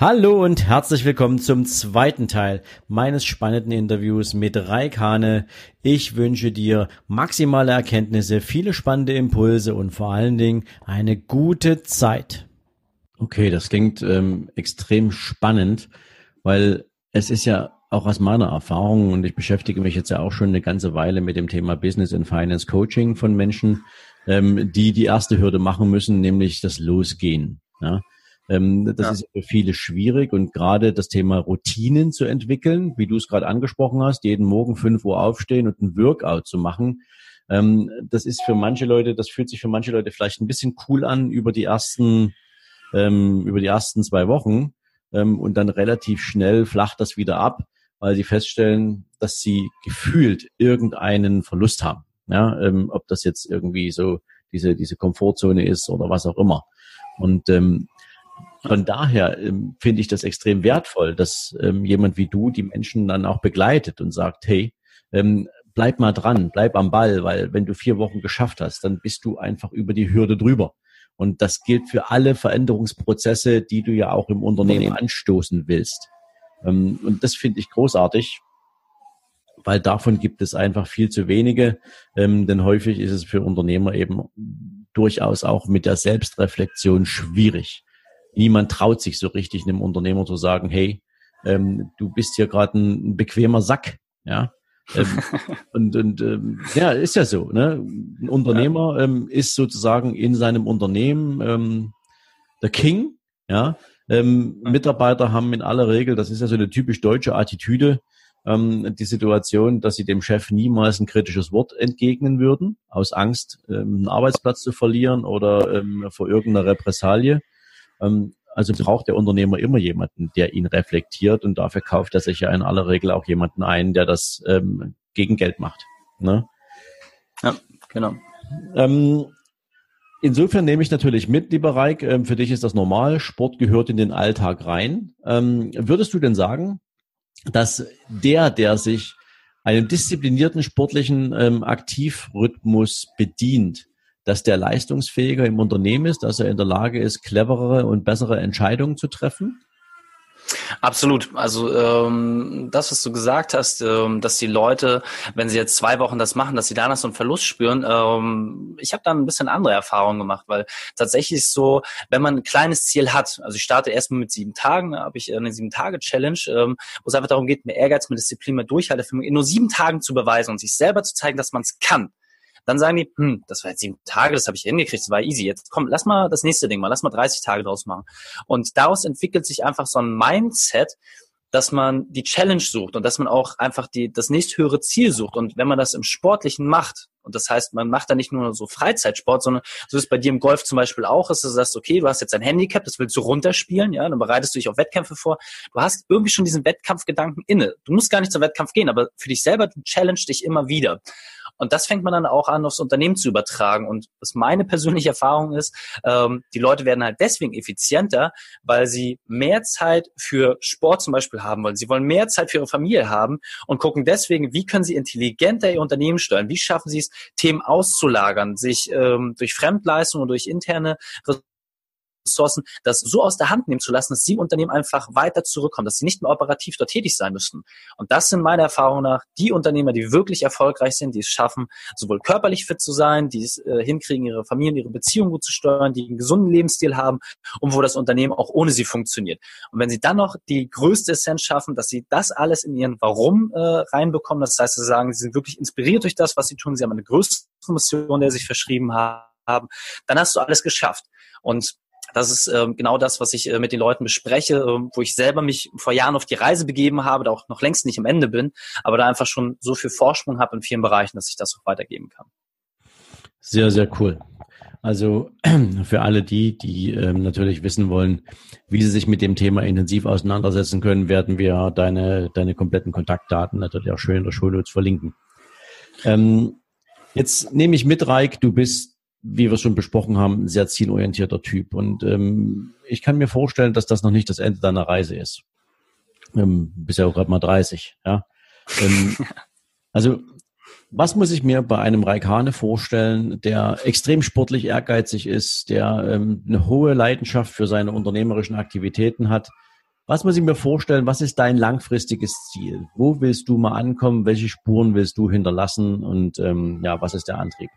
Hallo und herzlich willkommen zum zweiten Teil meines spannenden Interviews mit Raikane. Ich wünsche dir maximale Erkenntnisse, viele spannende Impulse und vor allen Dingen eine gute Zeit. Okay, das klingt ähm, extrem spannend, weil es ist ja auch aus meiner Erfahrung und ich beschäftige mich jetzt ja auch schon eine ganze Weile mit dem Thema Business and Finance Coaching von Menschen, ähm, die die erste Hürde machen müssen, nämlich das Losgehen. Ja? Ähm, das ja. ist für viele schwierig und gerade das Thema Routinen zu entwickeln, wie du es gerade angesprochen hast, jeden Morgen fünf Uhr aufstehen und ein Workout zu machen. Ähm, das ist für manche Leute, das fühlt sich für manche Leute vielleicht ein bisschen cool an über die ersten, ähm, über die ersten zwei Wochen und dann relativ schnell flacht das wieder ab, weil sie feststellen, dass sie gefühlt irgendeinen Verlust haben. Ja, ob das jetzt irgendwie so diese diese Komfortzone ist oder was auch immer. Und ähm, von daher ähm, finde ich das extrem wertvoll, dass ähm, jemand wie du die Menschen dann auch begleitet und sagt, hey, ähm, bleib mal dran, bleib am Ball, weil wenn du vier Wochen geschafft hast, dann bist du einfach über die Hürde drüber. Und das gilt für alle Veränderungsprozesse, die du ja auch im Unternehmen anstoßen willst. Ähm, und das finde ich großartig, weil davon gibt es einfach viel zu wenige. Ähm, denn häufig ist es für Unternehmer eben durchaus auch mit der Selbstreflexion schwierig niemand traut sich so richtig einem Unternehmer zu sagen, hey, ähm, du bist hier gerade ein, ein, bequemer Sack, ja. ähm, und und ähm, ja, ist ja so. Ne? Ein Unternehmer ähm, ist sozusagen in seinem Unternehmen ähm, der King. Ja, ähm, Mitarbeiter haben in aller Regel, das ist ja so eine typisch deutsche Attitüde, ähm, die Situation, dass sie dem Chef niemals ein kritisches Wort entgegnen würden, aus Angst, ähm, einen Arbeitsplatz zu verlieren oder ähm, vor irgendeiner Repressalie. Ähm, also braucht der Unternehmer immer jemanden, der ihn reflektiert und dafür kauft er sich ja in aller Regel auch jemanden ein, der das ähm, gegen Geld macht. Ne? Ja, genau. Ähm, insofern nehme ich natürlich mit, lieber Reik, ähm, für dich ist das normal, Sport gehört in den Alltag rein. Ähm, würdest du denn sagen, dass der, der sich einem disziplinierten sportlichen Aktivrhythmus bedient, dass der leistungsfähiger im Unternehmen ist, dass er in der Lage ist, cleverere und bessere Entscheidungen zu treffen? Absolut. Also ähm, das, was du gesagt hast, ähm, dass die Leute, wenn sie jetzt zwei Wochen das machen, dass sie danach so einen Verlust spüren. Ähm, ich habe da ein bisschen andere Erfahrungen gemacht, weil tatsächlich so, wenn man ein kleines Ziel hat, also ich starte erstmal mit sieben Tagen, da habe ich eine sieben Tage Challenge, ähm, wo es einfach darum geht, mehr Ehrgeiz, mehr Disziplin, mehr Durchhaltevermögen in nur sieben Tagen zu beweisen und sich selber zu zeigen, dass man es kann. Dann sagen die, hm, das war jetzt sieben Tage, das habe ich hingekriegt, das war easy. Jetzt komm, lass mal das nächste Ding mal, lass mal 30 Tage draus machen. Und daraus entwickelt sich einfach so ein Mindset, dass man die Challenge sucht und dass man auch einfach die, das nächsthöhere Ziel sucht. Und wenn man das im Sportlichen macht, und das heißt, man macht da nicht nur so Freizeitsport, sondern so ist bei dir im Golf zum Beispiel auch, dass du sagst, okay, du hast jetzt ein Handicap, das willst du runterspielen, ja, dann bereitest du dich auf Wettkämpfe vor. Du hast irgendwie schon diesen Wettkampfgedanken inne. Du musst gar nicht zum Wettkampf gehen, aber für dich selber, du challenge dich immer wieder. Und das fängt man dann auch an, aufs Unternehmen zu übertragen. Und was meine persönliche Erfahrung ist, ähm, die Leute werden halt deswegen effizienter, weil sie mehr Zeit für Sport zum Beispiel haben wollen. Sie wollen mehr Zeit für ihre Familie haben und gucken deswegen, wie können sie intelligenter ihr Unternehmen steuern? Wie schaffen sie es, Themen auszulagern, sich ähm, durch Fremdleistungen und durch interne Ressourcen, das so aus der Hand nehmen zu lassen, dass sie im Unternehmen einfach weiter zurückkommen, dass sie nicht mehr operativ dort tätig sein müssten. Und das sind meiner Erfahrung nach die Unternehmer, die wirklich erfolgreich sind, die es schaffen, sowohl körperlich fit zu sein, die es äh, hinkriegen, ihre Familien, ihre Beziehungen gut zu steuern, die einen gesunden Lebensstil haben und wo das Unternehmen auch ohne sie funktioniert. Und wenn sie dann noch die größte Essenz schaffen, dass sie das alles in ihren Warum äh, reinbekommen, das heißt, sie sagen, sie sind wirklich inspiriert durch das, was sie tun, sie haben eine größere Mission, der sie sich verschrieben haben, dann hast du alles geschafft. Und das ist ähm, genau das, was ich äh, mit den Leuten bespreche, äh, wo ich selber mich vor Jahren auf die Reise begeben habe, da auch noch längst nicht am Ende bin, aber da einfach schon so viel Vorsprung habe in vielen Bereichen, dass ich das auch weitergeben kann. Sehr, sehr cool. Also für alle die, die ähm, natürlich wissen wollen, wie sie sich mit dem Thema intensiv auseinandersetzen können, werden wir deine, deine kompletten Kontaktdaten natürlich auch schön in der Schulnotes verlinken. Ähm, Jetzt nehme ich mit, Reik, du bist, wie wir schon besprochen haben, ein sehr zielorientierter Typ. Und ähm, ich kann mir vorstellen, dass das noch nicht das Ende deiner Reise ist. Ähm, bist ja auch gerade mal 30, ja. Ähm, also was muss ich mir bei einem Raikane vorstellen, der extrem sportlich ehrgeizig ist, der ähm, eine hohe Leidenschaft für seine unternehmerischen Aktivitäten hat? Was muss ich mir vorstellen? Was ist dein langfristiges Ziel? Wo willst du mal ankommen? Welche Spuren willst du hinterlassen? Und ähm, ja, was ist der Antrieb?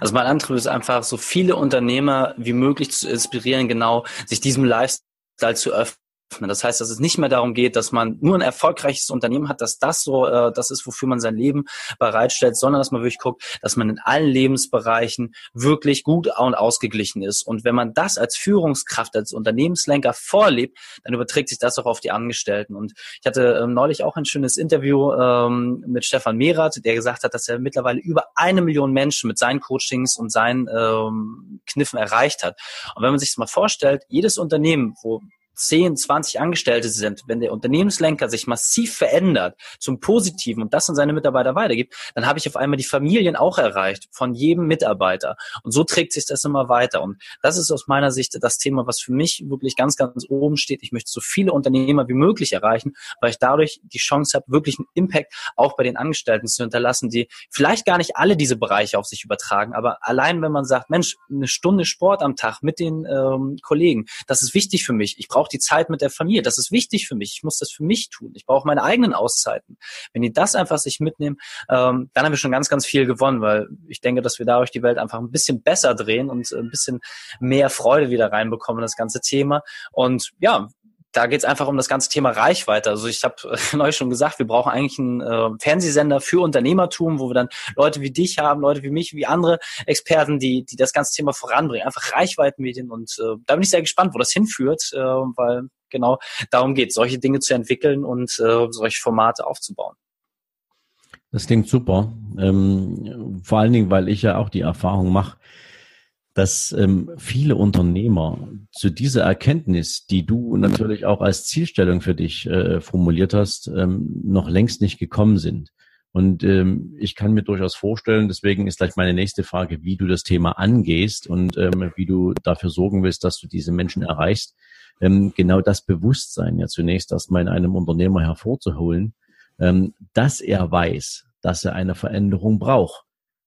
Also mein Antrieb ist einfach, so viele Unternehmer wie möglich zu inspirieren, genau sich diesem Lifestyle zu öffnen das heißt, dass es nicht mehr darum geht, dass man nur ein erfolgreiches Unternehmen hat, dass das so äh, das ist, wofür man sein Leben bereitstellt, sondern dass man wirklich guckt, dass man in allen Lebensbereichen wirklich gut und ausgeglichen ist. Und wenn man das als Führungskraft, als Unternehmenslenker vorlebt, dann überträgt sich das auch auf die Angestellten. Und ich hatte ähm, neulich auch ein schönes Interview ähm, mit Stefan Mehrath, der gesagt hat, dass er mittlerweile über eine Million Menschen mit seinen Coachings und seinen ähm, Kniffen erreicht hat. Und wenn man sich das mal vorstellt, jedes Unternehmen, wo 10, 20 Angestellte sind, wenn der Unternehmenslenker sich massiv verändert zum Positiven und das an seine Mitarbeiter weitergibt, dann habe ich auf einmal die Familien auch erreicht von jedem Mitarbeiter. Und so trägt sich das immer weiter. Und das ist aus meiner Sicht das Thema, was für mich wirklich ganz, ganz oben steht. Ich möchte so viele Unternehmer wie möglich erreichen, weil ich dadurch die Chance habe, wirklich einen Impact auch bei den Angestellten zu hinterlassen, die vielleicht gar nicht alle diese Bereiche auf sich übertragen, aber allein wenn man sagt, Mensch, eine Stunde Sport am Tag mit den ähm, Kollegen, das ist wichtig für mich. Ich brauche brauche die Zeit mit der Familie. Das ist wichtig für mich. Ich muss das für mich tun. Ich brauche meine eigenen Auszeiten. Wenn die das einfach sich mitnehmen, ähm, dann haben wir schon ganz, ganz viel gewonnen, weil ich denke, dass wir dadurch die Welt einfach ein bisschen besser drehen und ein bisschen mehr Freude wieder reinbekommen, das ganze Thema. Und ja, da geht es einfach um das ganze Thema Reichweite. Also ich habe äh, neulich schon gesagt, wir brauchen eigentlich einen äh, Fernsehsender für Unternehmertum, wo wir dann Leute wie dich haben, Leute wie mich, wie andere Experten, die, die das ganze Thema voranbringen. Einfach Reichweitenmedien und äh, da bin ich sehr gespannt, wo das hinführt, äh, weil genau darum geht, solche Dinge zu entwickeln und äh, solche Formate aufzubauen. Das klingt super. Ähm, vor allen Dingen, weil ich ja auch die Erfahrung mache, dass ähm, viele Unternehmer zu dieser Erkenntnis, die du natürlich auch als Zielstellung für dich äh, formuliert hast, ähm, noch längst nicht gekommen sind. Und ähm, ich kann mir durchaus vorstellen, deswegen ist gleich meine nächste Frage, wie du das Thema angehst und ähm, wie du dafür sorgen willst, dass du diese Menschen erreichst. Ähm, genau das Bewusstsein ja zunächst erstmal in einem Unternehmer hervorzuholen, ähm, dass er weiß, dass er eine Veränderung braucht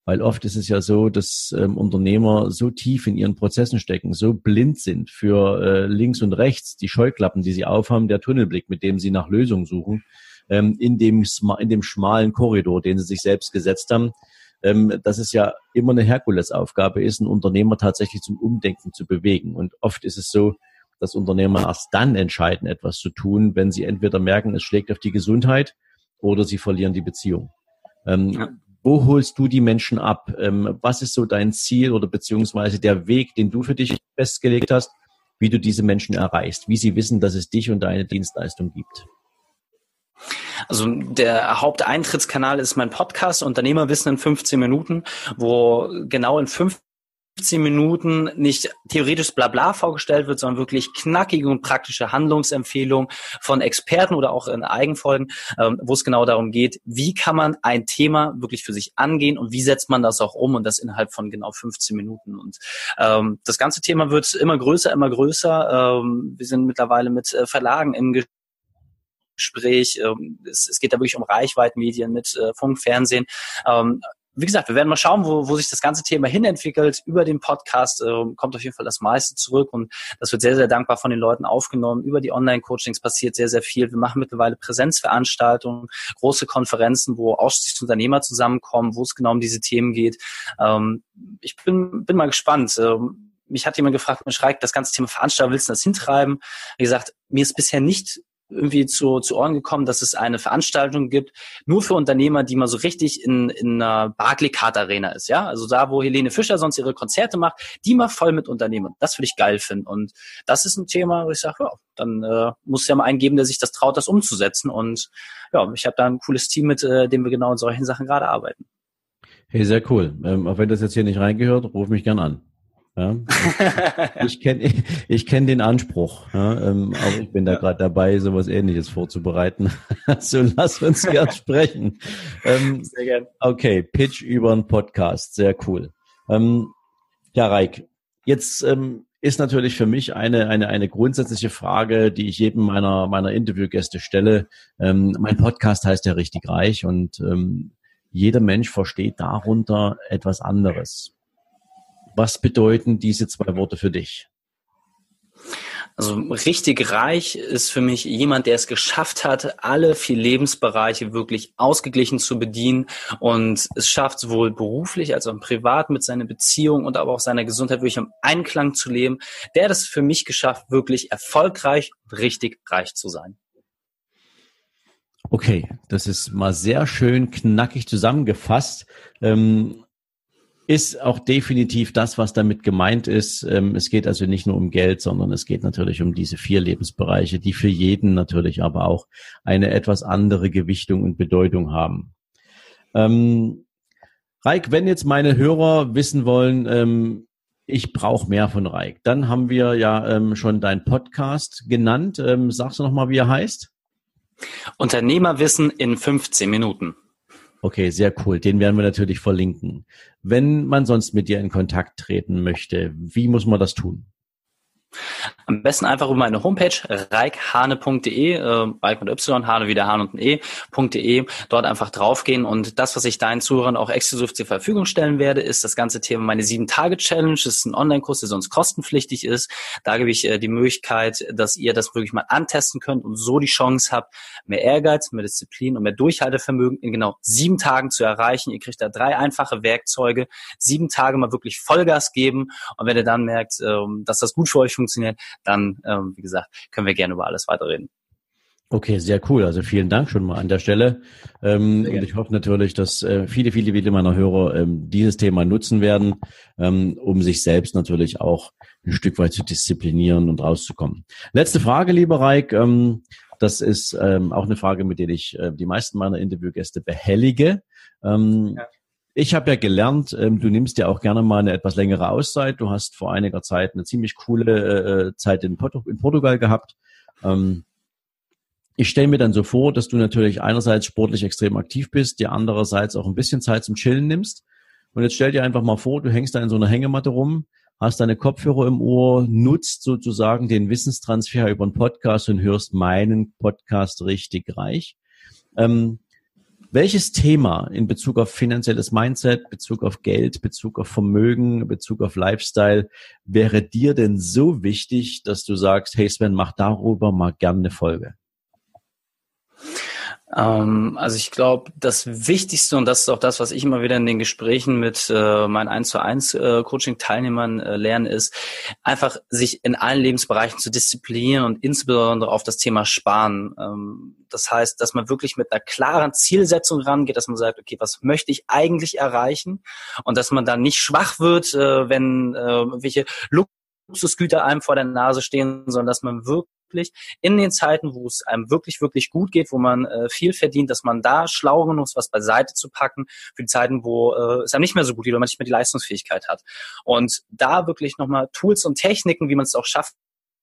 weil oft ist es ja so, dass ähm, Unternehmer so tief in ihren Prozessen stecken, so blind sind für äh, links und rechts, die Scheuklappen, die sie aufhaben, der Tunnelblick, mit dem sie nach Lösungen suchen, ähm, in, dem, in dem schmalen Korridor, den sie sich selbst gesetzt haben, ähm, dass es ja immer eine Herkulesaufgabe ist, einen Unternehmer tatsächlich zum Umdenken zu bewegen. Und oft ist es so, dass Unternehmer erst dann entscheiden, etwas zu tun, wenn sie entweder merken, es schlägt auf die Gesundheit oder sie verlieren die Beziehung. Ähm, ja. Wo holst du die Menschen ab? Ähm, was ist so dein Ziel oder beziehungsweise der Weg, den du für dich festgelegt hast, wie du diese Menschen erreichst, wie sie wissen, dass es dich und deine Dienstleistung gibt? Also der Haupteintrittskanal ist mein Podcast Unternehmerwissen in 15 Minuten, wo genau in fünf 15 Minuten nicht theoretisch Blabla vorgestellt wird, sondern wirklich knackige und praktische Handlungsempfehlungen von Experten oder auch in Eigenfolgen, ähm, wo es genau darum geht, wie kann man ein Thema wirklich für sich angehen und wie setzt man das auch um und das innerhalb von genau 15 Minuten. Und ähm, das ganze Thema wird immer größer, immer größer. Ähm, wir sind mittlerweile mit äh, Verlagen im Gespräch. Ähm, es, geht da wirklich um Reichweitenmedien mit äh, Funk, Fernsehen. Wie gesagt, wir werden mal schauen, wo, wo sich das ganze Thema hinentwickelt. Über den Podcast äh, kommt auf jeden Fall das meiste zurück und das wird sehr, sehr dankbar von den Leuten aufgenommen. Über die Online-Coachings passiert sehr, sehr viel. Wir machen mittlerweile Präsenzveranstaltungen, große Konferenzen, wo ausschließlich Unternehmer zusammenkommen, wo es genau um diese Themen geht. Ähm, ich bin, bin mal gespannt. Ähm, mich hat jemand gefragt, mir schreibt, das ganze Thema Veranstaltung, willst du das hintreiben? Wie gesagt, mir ist bisher nicht irgendwie zu, zu Ohren gekommen, dass es eine Veranstaltung gibt, nur für Unternehmer, die mal so richtig in, in einer Barclaycard Arena ist, ja. Also da, wo Helene Fischer sonst ihre Konzerte macht, die mal voll mit Unternehmern. Das würde ich geil finden. Und das ist ein Thema, wo ich sage, ja, dann äh, muss es ja mal einen geben, der sich das traut, das umzusetzen. Und ja, ich habe da ein cooles Team, mit äh, dem wir genau in solchen Sachen gerade arbeiten. Hey, sehr cool. Ähm, auch wenn das jetzt hier nicht reingehört, ruf mich gern an. Ja? Ich kenne ich kenn den Anspruch, ja? ähm, aber ich bin da gerade dabei, sowas ähnliches vorzubereiten. so lass uns gern sprechen. Ähm, sehr gern. Okay, Pitch über einen Podcast, sehr cool. Ähm, ja, Reik, jetzt ähm, ist natürlich für mich eine, eine, eine grundsätzliche Frage, die ich jedem meiner, meiner Interviewgäste stelle. Ähm, mein Podcast heißt ja richtig reich und ähm, jeder Mensch versteht darunter etwas anderes. Was bedeuten diese zwei Worte für dich? Also richtig reich ist für mich jemand, der es geschafft hat, alle vier Lebensbereiche wirklich ausgeglichen zu bedienen und es schafft sowohl beruflich als auch privat mit seiner Beziehung und aber auch seiner Gesundheit wirklich im Einklang zu leben. Der hat es für mich geschafft, wirklich erfolgreich und richtig reich zu sein. Okay, das ist mal sehr schön knackig zusammengefasst. Ähm, ist auch definitiv das, was damit gemeint ist. Ähm, es geht also nicht nur um Geld, sondern es geht natürlich um diese vier Lebensbereiche, die für jeden natürlich aber auch eine etwas andere Gewichtung und Bedeutung haben. Ähm, Reik, wenn jetzt meine Hörer wissen wollen, ähm, ich brauche mehr von Reik, dann haben wir ja ähm, schon deinen Podcast genannt. Ähm, sagst du nochmal, wie er heißt? Unternehmerwissen in 15 Minuten. Okay, sehr cool. Den werden wir natürlich verlinken. Wenn man sonst mit dir in Kontakt treten möchte, wie muss man das tun? Am besten einfach über meine Homepage reikhane.de, äh, Reik mit Y, Hane wieder Hahn und ein E.de, dort einfach draufgehen und das, was ich deinen Zuhörern auch exklusiv zur Verfügung stellen werde, ist das ganze Thema meine sieben Tage Challenge. Das ist ein Online-Kurs, der sonst kostenpflichtig ist. Da gebe ich äh, die Möglichkeit, dass ihr das wirklich mal antesten könnt und so die Chance habt, mehr Ehrgeiz, mehr Disziplin und mehr Durchhaltevermögen in genau sieben Tagen zu erreichen. Ihr kriegt da drei einfache Werkzeuge, sieben Tage mal wirklich Vollgas geben und wenn ihr dann merkt, ähm, dass das gut für euch funktioniert, dann, ähm, wie gesagt, können wir gerne über alles weiterreden. Okay, sehr cool. Also vielen Dank schon mal an der Stelle. Ähm, und ich hoffe natürlich, dass äh, viele, viele, viele meiner Hörer ähm, dieses Thema nutzen werden, ähm, um sich selbst natürlich auch ein Stück weit zu disziplinieren und rauszukommen. Letzte Frage, lieber Reik. Ähm, das ist ähm, auch eine Frage, mit der ich äh, die meisten meiner Interviewgäste behellige. Ähm, ja. Ich habe ja gelernt, ähm, du nimmst ja auch gerne mal eine etwas längere Auszeit. Du hast vor einiger Zeit eine ziemlich coole äh, Zeit in, Porto in, Portugal gehabt. Ähm, ich stelle mir dann so vor, dass du natürlich einerseits sportlich extrem aktiv bist, dir andererseits auch ein bisschen Zeit zum Chillen nimmst. Und jetzt stell dir einfach mal vor, du hängst da in so einer Hängematte rum, hast deine Kopfhörer im Ohr, nutzt sozusagen den Wissenstransfer über einen Podcast und hörst meinen Podcast richtig reich. Ähm, welches Thema in Bezug auf finanzielles Mindset, Bezug auf Geld, Bezug auf Vermögen, Bezug auf Lifestyle wäre dir denn so wichtig, dass du sagst, hey Sven, mach darüber mal gerne eine Folge? Ähm, also ich glaube, das Wichtigste, und das ist auch das, was ich immer wieder in den Gesprächen mit äh, meinen 1 zu 1 äh, Coaching-Teilnehmern äh, lerne, ist einfach sich in allen Lebensbereichen zu disziplinieren und insbesondere auf das Thema Sparen. Ähm, das heißt, dass man wirklich mit einer klaren Zielsetzung rangeht, dass man sagt, okay, was möchte ich eigentlich erreichen? Und dass man dann nicht schwach wird, äh, wenn äh, welche Luxusgüter einem vor der Nase stehen, sondern dass man wirklich wirklich in den Zeiten, wo es einem wirklich, wirklich gut geht, wo man äh, viel verdient, dass man da schlau genug ist, was beiseite zu packen für die Zeiten, wo äh, es einem nicht mehr so gut geht, oder man nicht mehr die Leistungsfähigkeit hat. Und da wirklich nochmal Tools und Techniken, wie man es auch schafft,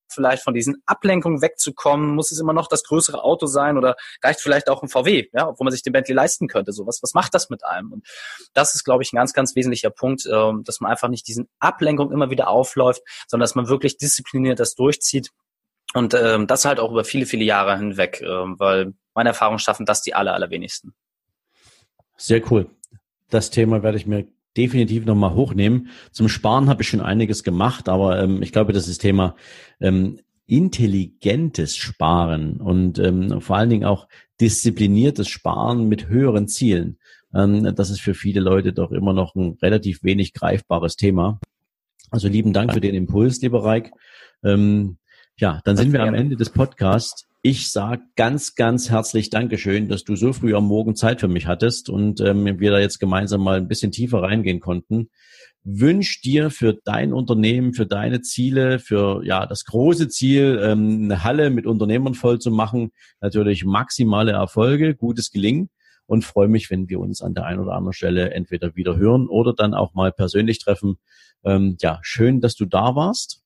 vielleicht von diesen Ablenkungen wegzukommen? Muss es immer noch das größere Auto sein oder reicht vielleicht auch ein VW, ja, obwohl man sich den Bentley leisten könnte? So was, was macht das mit einem? Und das ist, glaube ich, ein ganz, ganz wesentlicher Punkt, ähm, dass man einfach nicht diesen Ablenkungen immer wieder aufläuft, sondern dass man wirklich diszipliniert das durchzieht und ähm, das halt auch über viele, viele Jahre hinweg, äh, weil meine Erfahrungen schaffen das die aller, allerwenigsten. Sehr cool. Das Thema werde ich mir definitiv nochmal hochnehmen. Zum Sparen habe ich schon einiges gemacht, aber ähm, ich glaube, das ist Thema ähm, intelligentes Sparen und ähm, vor allen Dingen auch diszipliniertes Sparen mit höheren Zielen. Ähm, das ist für viele Leute doch immer noch ein relativ wenig greifbares Thema. Also lieben Dank für den Impuls, lieber Reik. Ähm, ja, dann sind wir am Ende des Podcasts. Ich sage ganz, ganz herzlich Dankeschön, dass du so früh am Morgen Zeit für mich hattest und ähm, wir da jetzt gemeinsam mal ein bisschen tiefer reingehen konnten. Wünsch dir für dein Unternehmen, für deine Ziele, für ja das große Ziel, ähm, eine Halle mit Unternehmern voll zu machen, natürlich maximale Erfolge, gutes Gelingen und freue mich, wenn wir uns an der einen oder anderen Stelle entweder wieder hören oder dann auch mal persönlich treffen. Ähm, ja, schön, dass du da warst.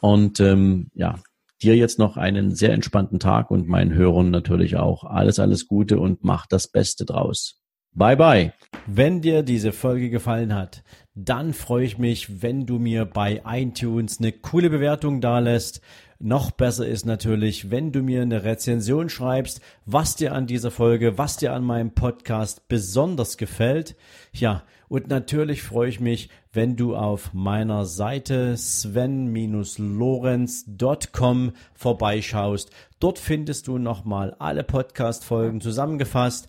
Und ähm, ja, dir jetzt noch einen sehr entspannten Tag und meinen Hörern natürlich auch alles, alles Gute und mach das Beste draus. Bye bye. Wenn dir diese Folge gefallen hat, dann freue ich mich, wenn du mir bei iTunes eine coole Bewertung dalässt. Noch besser ist natürlich, wenn du mir eine Rezension schreibst, was dir an dieser Folge, was dir an meinem Podcast besonders gefällt. Ja, und natürlich freue ich mich, wenn du auf meiner Seite sven-lorenz.com vorbeischaust. Dort findest du nochmal alle Podcast-Folgen zusammengefasst